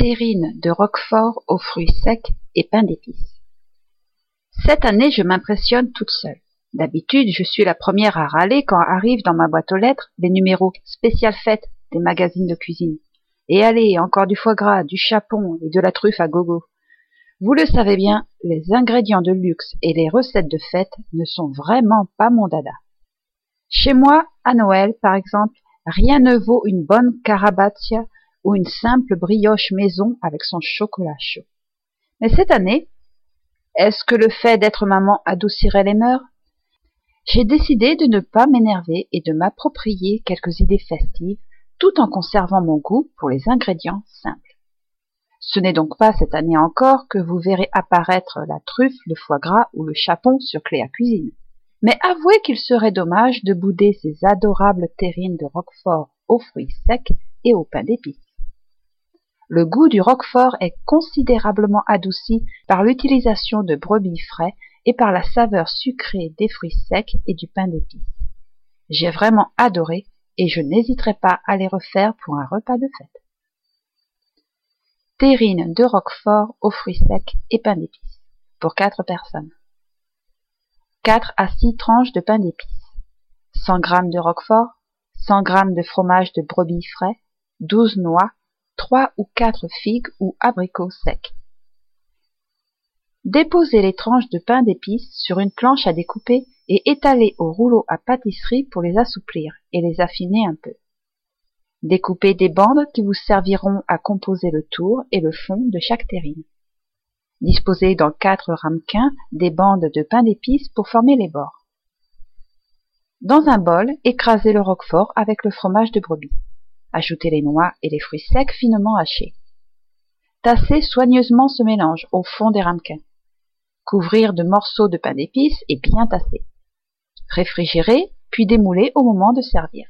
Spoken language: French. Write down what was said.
de roquefort aux fruits secs et pain d'épices. Cette année, je m'impressionne toute seule. D'habitude, je suis la première à râler quand arrivent dans ma boîte aux lettres les numéros spécial fête des magazines de cuisine. Et allez, encore du foie gras, du chapon et de la truffe à gogo. Vous le savez bien, les ingrédients de luxe et les recettes de fête ne sont vraiment pas mon dada. Chez moi, à Noël, par exemple, rien ne vaut une bonne carabatia ou une simple brioche maison avec son chocolat chaud. Mais cette année, est-ce que le fait d'être maman adoucirait les mœurs? J'ai décidé de ne pas m'énerver et de m'approprier quelques idées festives tout en conservant mon goût pour les ingrédients simples. Ce n'est donc pas cette année encore que vous verrez apparaître la truffe, le foie gras ou le chapon sur Cléa Cuisine. Mais avouez qu'il serait dommage de bouder ces adorables terrines de Roquefort aux fruits secs et au pain d'épices. Le goût du roquefort est considérablement adouci par l'utilisation de brebis frais et par la saveur sucrée des fruits secs et du pain d'épices. J'ai vraiment adoré et je n'hésiterai pas à les refaire pour un repas de fête. Terrine de roquefort aux fruits secs et pain d'épices pour quatre personnes. 4 à 6 tranches de pain d'épices, 100 g de roquefort, 100 g de fromage de brebis frais, 12 noix, trois ou quatre figues ou abricots secs. Déposez les tranches de pain d'épices sur une planche à découper et étalez au rouleau à pâtisserie pour les assouplir et les affiner un peu. Découpez des bandes qui vous serviront à composer le tour et le fond de chaque terrine. Disposez dans quatre ramequins des bandes de pain d'épices pour former les bords. Dans un bol, écrasez le roquefort avec le fromage de brebis. Ajoutez les noix et les fruits secs finement hachés. Tassez soigneusement ce mélange au fond des ramequins. Couvrir de morceaux de pain d'épices et bien tasser. Réfrigérer, puis démouler au moment de servir.